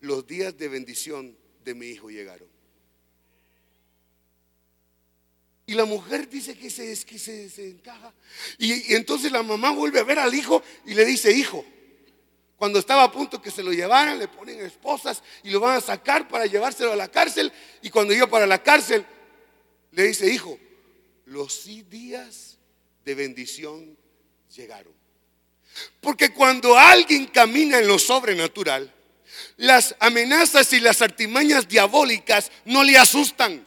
Los días de bendición de mi hijo llegaron. Y la mujer dice que se, que se, encaja. Y, y, entonces la mamá vuelve a ver al hijo y le dice, hijo, cuando estaba a punto que se lo llevaran, le ponen esposas y lo van a sacar para llevárselo a la cárcel. Y cuando iba para la cárcel, le dice, hijo, los días de bendición llegaron. Porque cuando alguien camina en lo sobrenatural, las amenazas y las artimañas diabólicas no le asustan.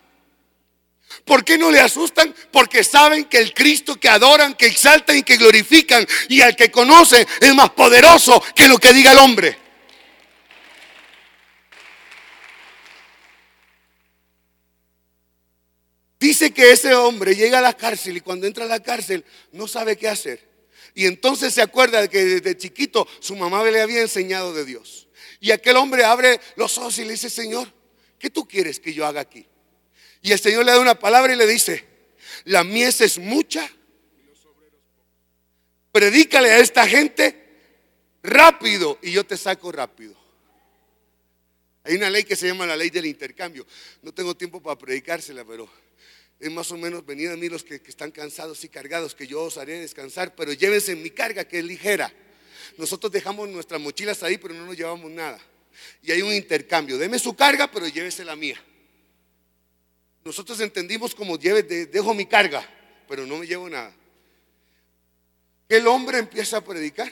¿Por qué no le asustan? Porque saben que el Cristo que adoran, que exaltan y que glorifican y al que conocen es más poderoso que lo que diga el hombre. Dice que ese hombre llega a la cárcel y cuando entra a la cárcel no sabe qué hacer. Y entonces se acuerda de que desde chiquito su mamá le había enseñado de Dios. Y aquel hombre abre los ojos y le dice, Señor, ¿qué tú quieres que yo haga aquí? Y el Señor le da una palabra y le dice, la mies es mucha. Predícale a esta gente rápido y yo te saco rápido. Hay una ley que se llama la ley del intercambio. No tengo tiempo para predicársela, pero es más o menos venid a mí los que, que, están cansados y cargados, que yo os haré descansar, pero llévense mi carga que es ligera. Nosotros dejamos nuestras mochilas ahí, pero no nos llevamos nada. Y hay un intercambio. Deme su carga, pero llévese la mía. Nosotros entendimos como lleve, dejo mi carga, pero no me llevo nada. El hombre empieza a predicar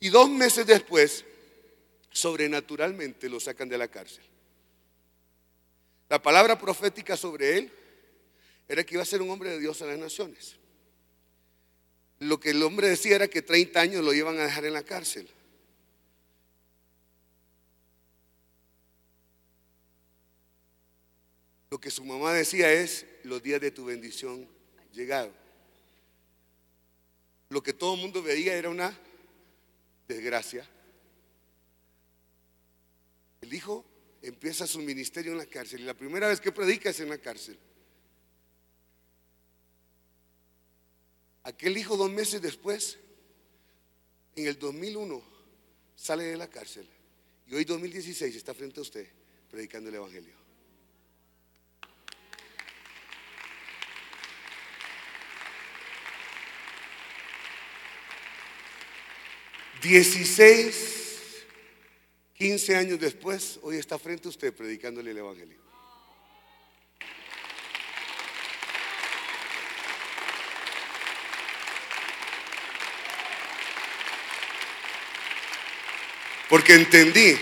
y dos meses después, sobrenaturalmente lo sacan de la cárcel. La palabra profética sobre él era que iba a ser un hombre de Dios a las naciones. Lo que el hombre decía era que 30 años lo iban a dejar en la cárcel. Lo que su mamá decía es, los días de tu bendición llegaron. Lo que todo el mundo veía era una desgracia. El hijo empieza su ministerio en la cárcel y la primera vez que predica es en la cárcel. Aquel hijo dos meses después, en el 2001, sale de la cárcel y hoy 2016 está frente a usted predicando el Evangelio. 16, 15 años después, hoy está frente a usted predicándole el Evangelio. Porque entendí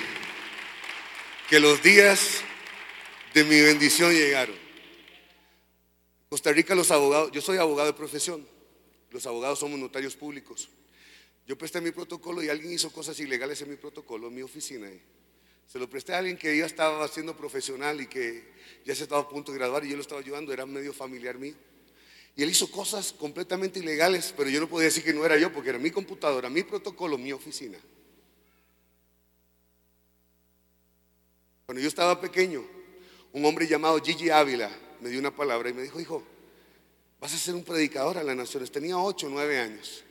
que los días de mi bendición llegaron. Costa Rica los abogados, yo soy abogado de profesión, los abogados somos notarios públicos. Yo presté mi protocolo y alguien hizo cosas ilegales en mi protocolo, en mi oficina. Se lo presté a alguien que ya estaba haciendo profesional y que ya se estaba a punto de graduar y yo lo estaba ayudando, era medio familiar mío. Y él hizo cosas completamente ilegales, pero yo no podía decir que no era yo porque era mi computadora, mi protocolo, mi oficina. Cuando yo estaba pequeño, un hombre llamado Gigi Ávila me dio una palabra y me dijo, hijo, vas a ser un predicador a las naciones. Tenía 8 o 9 años.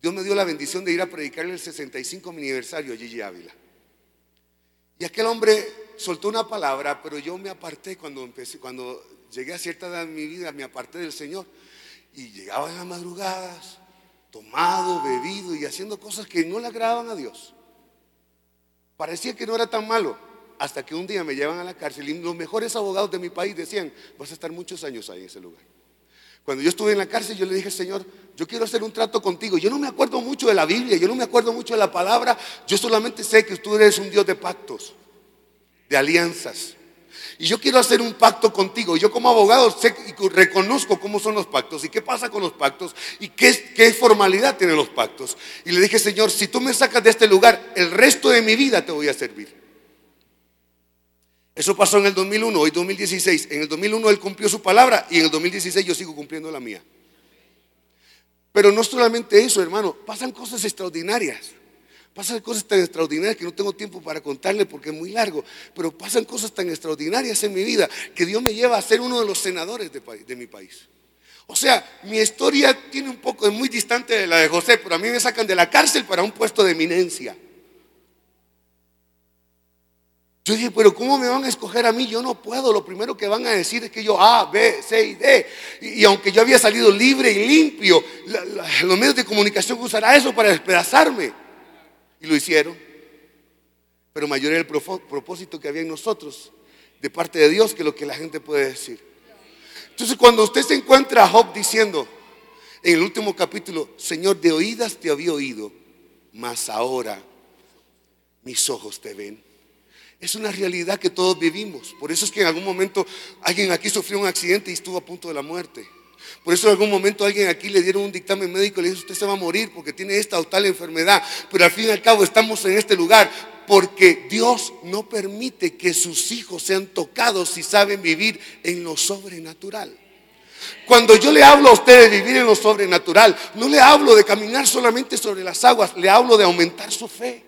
Dios me dio la bendición de ir a predicarle el 65 aniversario a Gigi Ávila. Y aquel hombre soltó una palabra, pero yo me aparté cuando empecé, cuando llegué a cierta edad en mi vida, me aparté del Señor. Y llegaba en las madrugadas, tomado, bebido y haciendo cosas que no le agradaban a Dios. Parecía que no era tan malo, hasta que un día me llevan a la cárcel y los mejores abogados de mi país decían, vas a estar muchos años ahí en ese lugar. Cuando yo estuve en la cárcel, yo le dije, Señor, yo quiero hacer un trato contigo. Yo no me acuerdo mucho de la Biblia, yo no me acuerdo mucho de la palabra. Yo solamente sé que tú eres un Dios de pactos, de alianzas. Y yo quiero hacer un pacto contigo. Yo como abogado sé y reconozco cómo son los pactos y qué pasa con los pactos y qué, qué formalidad tienen los pactos. Y le dije, Señor, si tú me sacas de este lugar, el resto de mi vida te voy a servir. Eso pasó en el 2001, hoy 2016. En el 2001 él cumplió su palabra y en el 2016 yo sigo cumpliendo la mía. Pero no solamente eso, hermano, pasan cosas extraordinarias. Pasan cosas tan extraordinarias que no tengo tiempo para contarle porque es muy largo, pero pasan cosas tan extraordinarias en mi vida que Dios me lleva a ser uno de los senadores de, mi país. O sea, mi historia tiene un poco, es muy distante de la de José, pero a mí me sacan de la cárcel para un puesto de eminencia. Yo dije, pero ¿cómo me van a escoger a mí? Yo no puedo. Lo primero que van a decir es que yo A, B, C y D. Y, aunque yo había salido libre y limpio, los medios de comunicación usarán eso para despedazarme. Y lo hicieron. Pero mayor era el propósito que había en nosotros de parte de Dios que lo que la gente puede decir. Entonces cuando usted se encuentra a Job diciendo en el último capítulo, Señor, de oídas te había oído, mas ahora mis ojos te ven. Es una realidad que todos vivimos. Por eso es que en algún momento alguien aquí sufrió un accidente y estuvo a punto de la muerte. Por eso en algún momento alguien aquí le dieron un dictamen médico y le dijo, usted se va a morir porque tiene esta o tal enfermedad. Pero al fin y al cabo estamos en este lugar porque Dios no permite que sus hijos sean tocados si saben vivir en lo sobrenatural. Cuando yo le hablo a usted de vivir en lo sobrenatural, no le hablo de caminar solamente sobre las aguas, le hablo de aumentar su fe.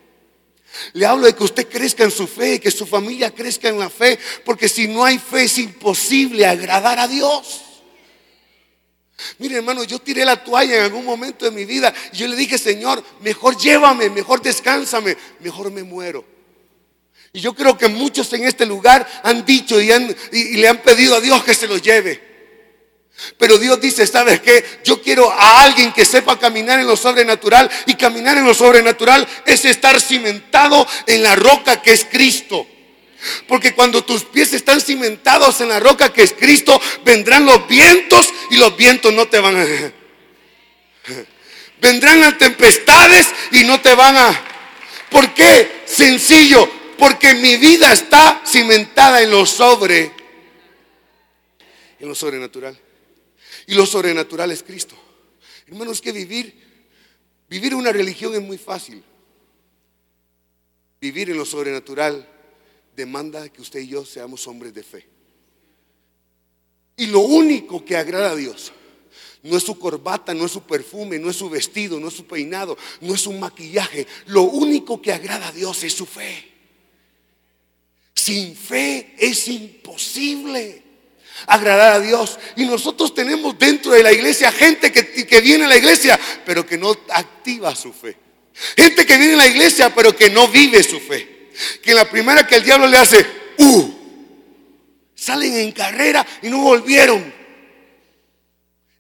Le hablo de que usted crezca en su fe, que su familia crezca en la fe, porque si no hay fe es imposible agradar a Dios. Mire hermano, yo tiré la toalla en algún momento de mi vida y yo le dije, Señor, mejor llévame, mejor descánsame, mejor me muero. Y yo creo que muchos en este lugar han dicho y, y le han pedido a Dios que se los lleve. Pero Dios dice, ¿sabes qué? Yo quiero a alguien que sepa caminar en lo sobrenatural y caminar en lo sobrenatural es estar cimentado en la roca que es Cristo. Porque cuando tus pies están cimentados en la roca que es Cristo, vendrán los vientos y los vientos no te van a... (laughs) Vendrán las tempestades y no te van a... ¿Por qué? Sencillo, porque mi vida está cimentada en lo sobre, en lo sobrenatural. Y lo sobrenatural es Cristo. Hermanos, que vivir, vivir una religión es muy fácil. Vivir en lo sobrenatural demanda que usted y yo seamos hombres de fe. Y lo único que agrada a Dios no es su corbata, no es su perfume, no es su vestido, no es su peinado, no es su maquillaje. Lo único que agrada a Dios es su fe. Sin fe es imposible agradar a Dios. Y nosotros tenemos dentro de la iglesia gente que, que viene a la iglesia, pero que no activa su fe. Gente que viene a la iglesia, pero que no vive su fe que la primera que el diablo le hace, ¡uh! Salen en carrera y no volvieron.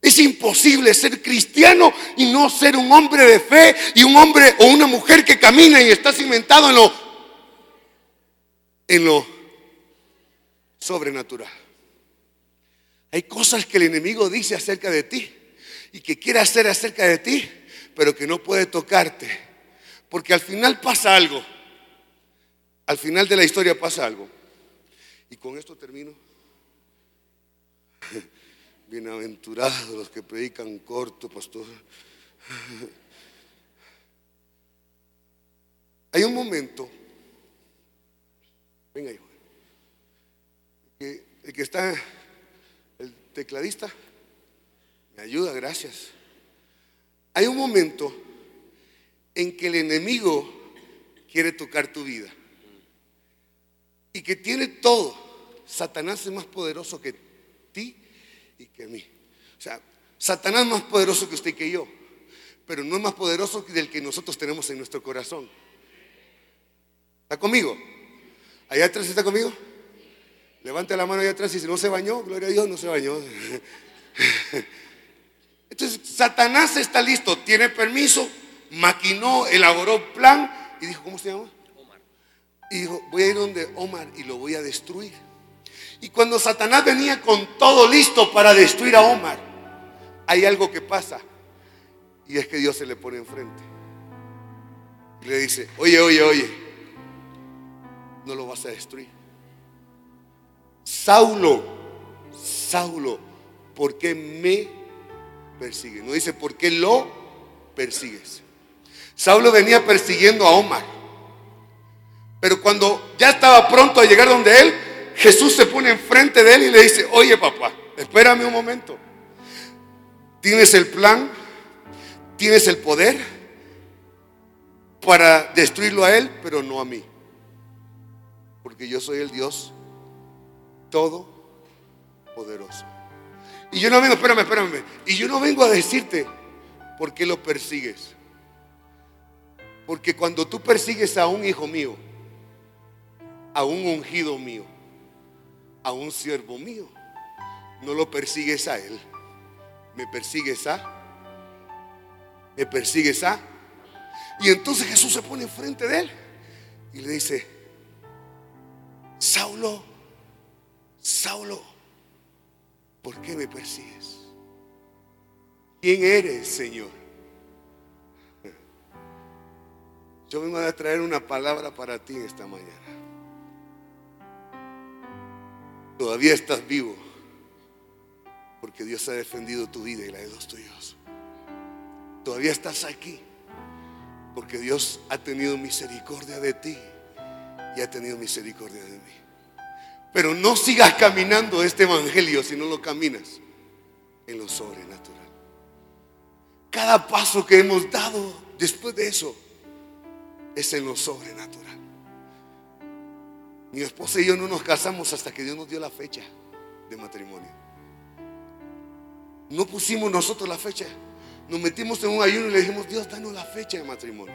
Es imposible ser cristiano y no ser un hombre de fe y un hombre o una mujer que camina y está cimentado en lo sobrenatural. Hay cosas que el enemigo dice acerca de ti y que quiere hacer acerca de ti, pero que no puede tocarte, porque al final pasa algo. Al final de la historia pasa algo. Y con esto termino. (laughs) Bienaventurados los que predican corto, pastor. Hay un momento, venga hijo, que, el que está, tecladista, me ayuda, gracias. Hay un momento en que el enemigo quiere tocar tu vida y que tiene todo, Satanás es más poderoso que ti y que mí. O sea, Satanás es más poderoso que usted y que yo, pero no es más poderoso que del que nosotros tenemos en nuestro corazón. ¿Está conmigo? ¿Allá atrás está conmigo? Levante la mano allá atrás y si no se bañó, gloria a Dios, no se bañó. (laughs) Entonces, Satanás está listo, tiene permiso, maquinó, elaboró plan y dijo, ¿cómo se llama? Y dijo, voy a ir donde Omar y lo voy a destruir. Y cuando Satanás venía con todo listo para destruir a Omar, hay algo que pasa. Y es que Dios se le pone enfrente. Y le dice, oye, oye, oye, no lo vas a destruir. Saulo, Saulo, ¿por qué me persigues? No dice, ¿por qué lo persigues? Saulo venía persiguiendo a Omar. Pero cuando ya estaba pronto a llegar donde él, Jesús se pone enfrente de él y le dice, oye papá, espérame un momento. Tienes el plan, tienes el poder, para destruirlo a él, pero no a mí. Porque yo soy el Dios todopoderoso. Y yo no vengo, espérame, espérame. Y yo no vengo a decirte por qué lo persigues. Porque cuando tú persigues a un hijo mío, a un ungido mío, a un siervo mío, no lo persigues a él, me persigues a, me persigues a. Y entonces Jesús se pone enfrente de él y le dice, Saulo, Saulo, ¿por qué me persigues? ¿Quién eres, Señor? Yo vengo a traer una palabra para ti esta mañana. Todavía estás vivo porque Dios ha defendido tu vida y la de los tuyos. Todavía estás aquí porque Dios ha tenido misericordia de ti y ha tenido misericordia de mí. Pero no sigas caminando este evangelio si no lo caminas en lo sobrenatural. Cada paso que hemos dado después de eso es en lo sobrenatural. Mi esposa y yo no nos casamos hasta que Dios nos dio la fecha de matrimonio. No pusimos nosotros la fecha. Nos metimos en un ayuno y le dijimos, Dios, danos la fecha de matrimonio.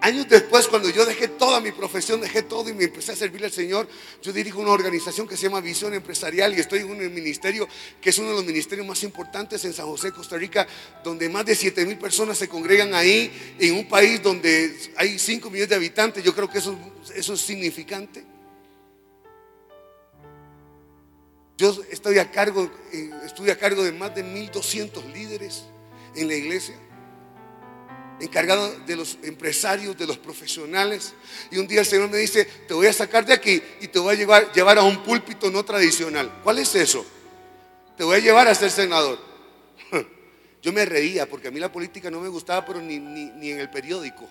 Años después, cuando yo dejé toda mi profesión, dejé todo y me empecé a servir al Señor, yo dirijo una organización que se llama Visión Empresarial y estoy en un ministerio que es uno de los ministerios más importantes en San José, Costa Rica, donde más de 7 mil personas se congregan ahí, en un país donde hay 5 millones de habitantes. Yo creo que eso, es significante. Yo estoy a cargo, eh, estoy a cargo de más de 1.200 líderes en la iglesia encargado de los empresarios, de los profesionales. Y un día el Señor me dice, te voy a sacar de aquí y te voy a llevar, a un púlpito no tradicional. ¿Cuál es eso? Te voy a llevar a ser senador. (laughs) Yo me reía porque a mí la política no me gustaba, pero ni, ni, en el periódico.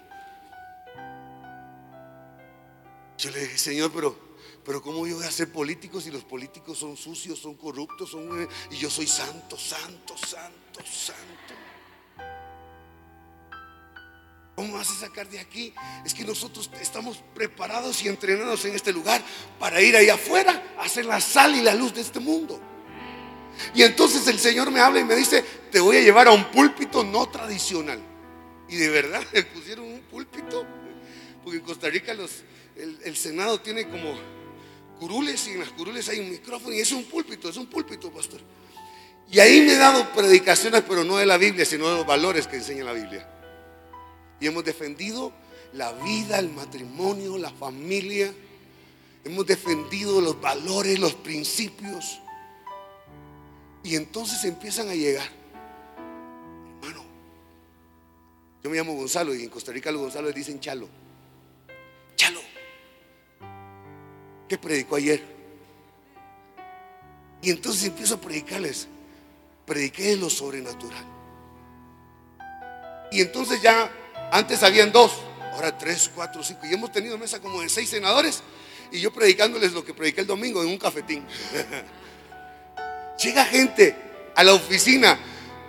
Yo le dije, Señor, pero, pero ¿cómo yo voy a ser político si los políticos son sucios, son corruptos, son, eh, y yo soy santo, santo, santo, santo? ¿Cómo vas a sacar de aquí? Es que nosotros estamos preparados y entrenados en este lugar para ir allá afuera a hacer la sal y la luz de este mundo. Y entonces el Señor me habla y me dice, te voy a llevar a un púlpito no tradicional. Y de verdad (laughs) me pusieron un púlpito, porque en Costa Rica los, el, el Senado tiene como curules y en las curules hay un micrófono y es un púlpito, es un púlpito, pastor. Y ahí me he dado predicaciones, pero no de la Biblia, sino de los valores que enseña la Biblia. Y hemos defendido la vida, el matrimonio, la familia. Hemos defendido los valores, los principios. Y entonces empiezan a llegar. Hermano, yo me llamo Gonzalo y en Costa Rica los Gonzalo dicen Chalo. Chalo. ¿Qué predicó ayer? Y entonces empiezo a predicarles. Prediqué lo sobrenatural. Y entonces ya antes habían dos, ahora tres, cuatro, cinco. Y hemos tenido mesa como de seis senadores. Y yo predicándoles lo que prediqué el domingo en un cafetín. (laughs) Llega gente a la oficina.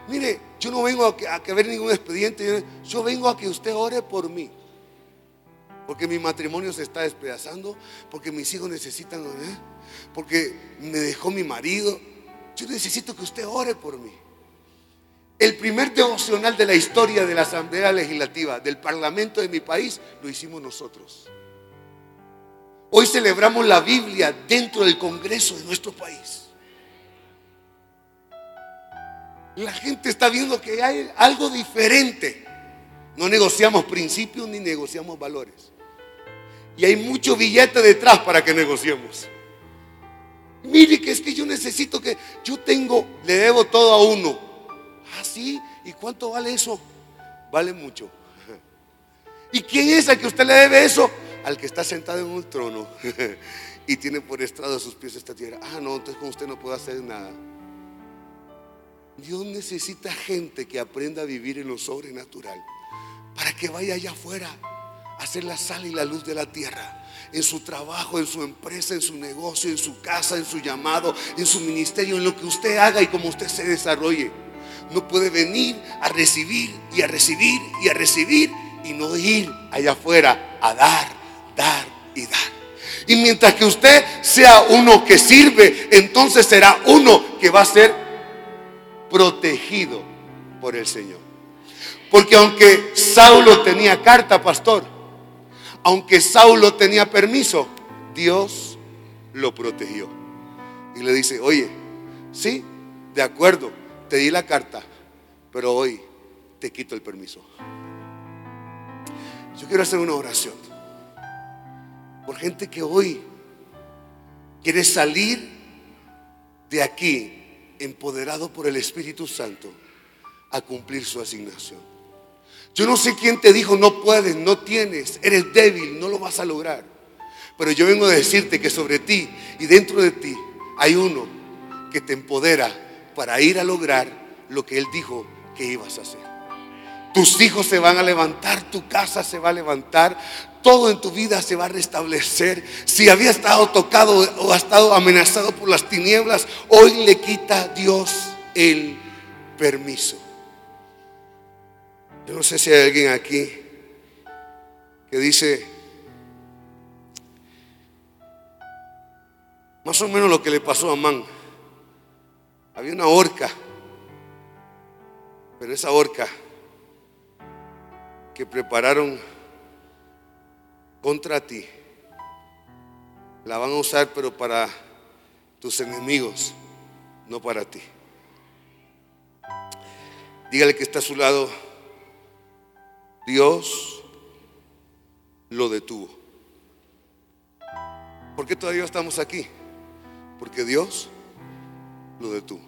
Mire, yo no vengo a que, ver ningún expediente. Yo vengo a que usted ore por mí. Porque mi matrimonio se está despedazando. Porque mis hijos necesitan. ¿eh? Porque me dejó mi marido. Yo necesito que usted ore por mí. El primer devocional de la historia de la Asamblea Legislativa, del Parlamento de mi país, lo hicimos nosotros. Hoy celebramos la Biblia dentro del Congreso de nuestro país. La gente está viendo que hay algo diferente. No negociamos principios ni negociamos valores. Y hay mucho billete detrás para que negociemos. Mire que es que yo necesito que yo tengo, le debo todo a uno. ¿Ah, sí? ¿Y cuánto vale eso? Vale mucho. ¿Y quién es al que usted le debe eso? Al que está sentado en un trono (laughs) y tiene por estrado sus pies esta tierra. Ah, no, entonces con usted no puedo hacer nada. Dios necesita gente que aprenda a vivir en lo sobrenatural para que vaya allá afuera a hacer la sal y la luz de la tierra. En su trabajo, en su empresa, en su negocio, en su casa, en su llamado, en su ministerio, en lo que usted haga y como usted se desarrolle no puede venir a recibir y a recibir y a recibir y no ir allá afuera a dar, dar y dar. Y mientras que usted sea uno que sirve, entonces será uno que va a ser protegido por el Señor. Porque aunque Saulo tenía carta, pastor, aunque Saulo tenía permiso, Dios lo protegió. Y le dice, oye, sí, de acuerdo, te di la carta, pero hoy te quito el permiso. Yo quiero hacer una oración por gente que hoy quiere salir de aquí empoderado por el Espíritu Santo a cumplir su asignación. Yo no sé quién te dijo no puedes, no tienes, eres débil, no lo vas a lograr. Pero yo vengo a decirte que sobre ti y dentro de ti hay uno que te empodera para ir a lograr lo que Él dijo que ibas a hacer. Tus hijos se van a levantar, tu casa se va a levantar, todo en tu vida se va a restablecer. Si había estado tocado o ha estado amenazado por las tinieblas, hoy le quita Dios el permiso. Yo no sé si hay alguien aquí que dice, más o menos lo que le pasó a Amán. Había una horca, pero esa horca que prepararon contra ti, la van a usar pero para tus enemigos, no para ti. Dígale que está a su lado, Dios lo detuvo. ¿Por qué todavía estamos aquí? Porque Dios lo detuvo.